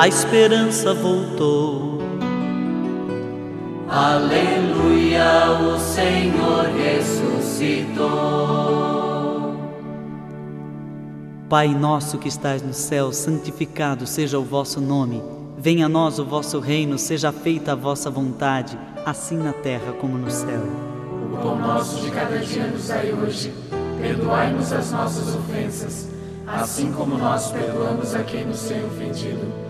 a esperança voltou. Aleluia, o Senhor ressuscitou. Pai nosso que estais no céu, santificado seja o vosso nome. Venha a nós o vosso reino, seja feita a vossa vontade, assim na terra como no céu. O pão nosso de cada dia nos dai hoje. Perdoai-nos as nossas ofensas, assim como nós perdoamos a quem nos tem ofendido.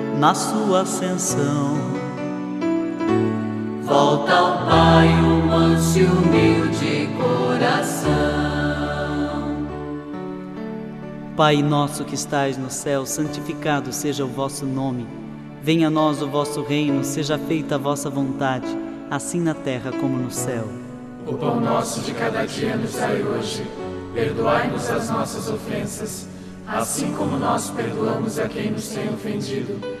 na sua ascensão, Volta ao Pai o manso e humilde coração. Pai nosso que estais no céu, santificado seja o vosso nome. Venha a nós o vosso reino, seja feita a vossa vontade, assim na terra como no céu. O pão nosso de cada dia nos dai hoje. Perdoai-nos as nossas ofensas, assim como nós perdoamos a quem nos tem ofendido.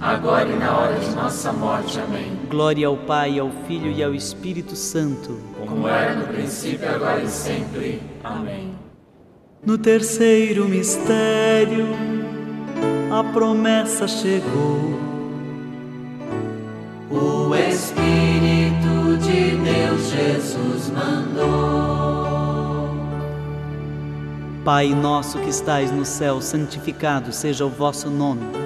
agora e na hora de nossa morte. Amém. Glória ao Pai, ao Filho e ao Espírito Santo. Como era no princípio, agora e sempre. Amém. No terceiro mistério, a promessa chegou. O Espírito de Deus Jesus mandou. Pai nosso que estais no céu, santificado seja o vosso nome.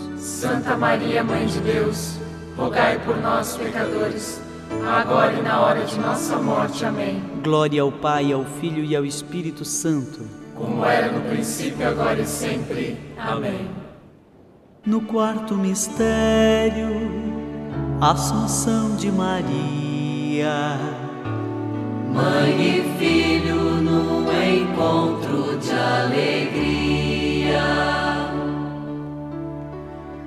Santa Maria, Mãe de Deus, rogai por nós, pecadores, agora e na hora de nossa morte. Amém. Glória ao Pai, ao Filho e ao Espírito Santo. Como era no princípio, agora e sempre. Amém. No quarto mistério, Assunção de Maria. Mãe e filho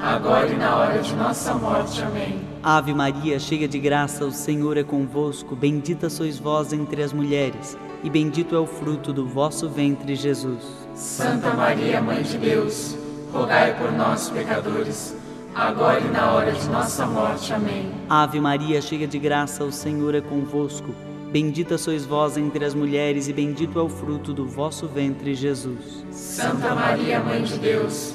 agora e na hora de nossa morte. Amém. Ave Maria, cheia de graça, o Senhor é convosco. Bendita sois vós entre as mulheres, e bendito é o fruto do vosso ventre, Jesus. Santa Maria, Mãe de Deus, rogai por nós, pecadores, agora e na hora de nossa morte. Amém. Ave Maria, cheia de graça, o Senhor é convosco. Bendita sois vós entre as mulheres, e bendito é o fruto do vosso ventre, Jesus. Santa Maria, Mãe de Deus,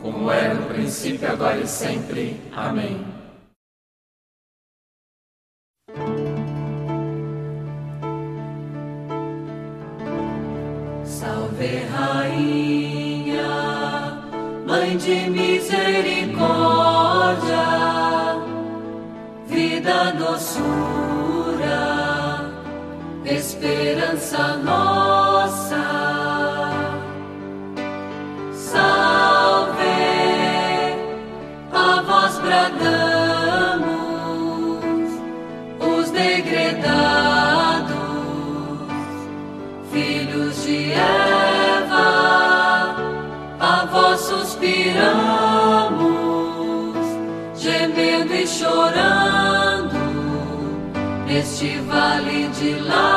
como é no princípio, agora e sempre. Amém. Salve Rainha, Mãe de misericórdia, vida, doçura, esperança nossa belong.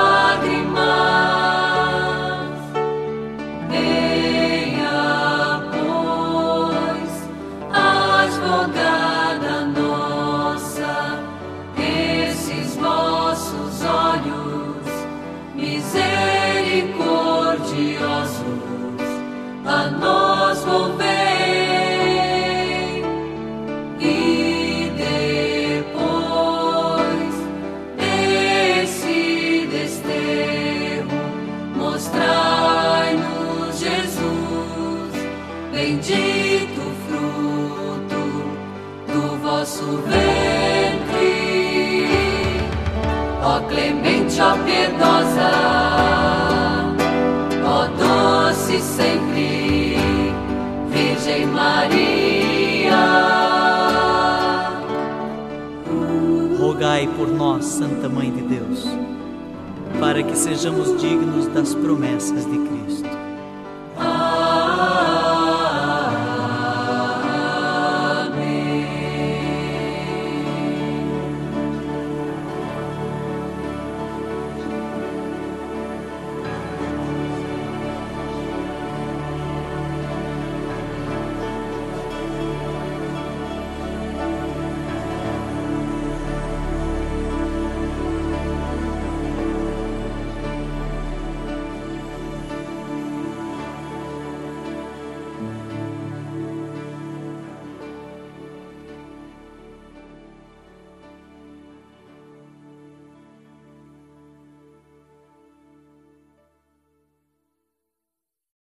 sejamos dignos das promessas de Cristo.